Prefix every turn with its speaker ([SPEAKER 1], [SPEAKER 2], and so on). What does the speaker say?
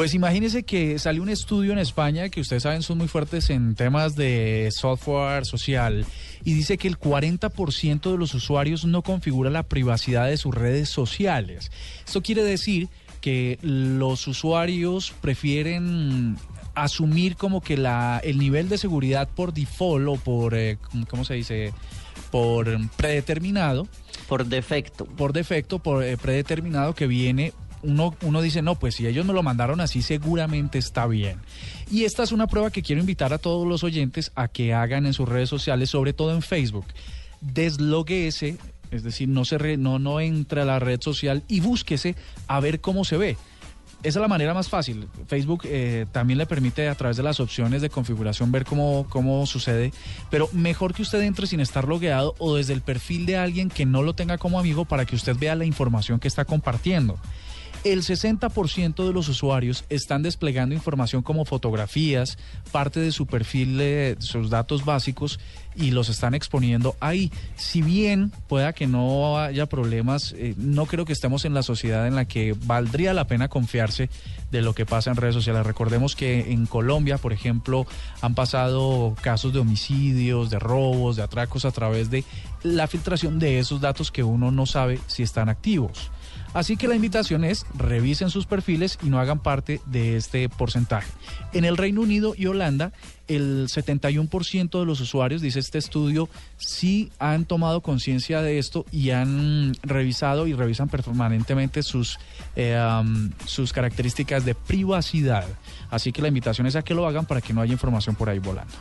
[SPEAKER 1] Pues imagínense que salió un estudio en España que ustedes saben son muy fuertes en temas de software social y dice que el 40% de los usuarios no configura la privacidad de sus redes sociales. Esto quiere decir que los usuarios prefieren asumir como que la, el nivel de seguridad por default o por, eh, ¿cómo se dice? Por predeterminado.
[SPEAKER 2] Por defecto.
[SPEAKER 1] Por defecto, por eh, predeterminado que viene uno, uno dice, no, pues si ellos me lo mandaron así, seguramente está bien. Y esta es una prueba que quiero invitar a todos los oyentes a que hagan en sus redes sociales, sobre todo en Facebook. Desloguese, es decir, no, se no, no entre a la red social y búsquese a ver cómo se ve. Esa es la manera más fácil. Facebook eh, también le permite a través de las opciones de configuración ver cómo, cómo sucede, pero mejor que usted entre sin estar logueado o desde el perfil de alguien que no lo tenga como amigo para que usted vea la información que está compartiendo. El 60% de los usuarios están desplegando información como fotografías, parte de su perfil, de sus datos básicos y los están exponiendo ahí. Si bien pueda que no haya problemas, eh, no creo que estemos en la sociedad en la que valdría la pena confiarse de lo que pasa en redes sociales. Recordemos que en Colombia, por ejemplo, han pasado casos de homicidios, de robos, de atracos a través de la filtración de esos datos que uno no sabe si están activos. Así que la invitación es revisen sus perfiles y no hagan parte de este porcentaje. En el Reino Unido y Holanda, el 71% de los usuarios, dice este estudio, sí han tomado conciencia de esto y han revisado y revisan permanentemente sus, eh, sus características de privacidad. Así que la invitación es a que lo hagan para que no haya información por ahí volando.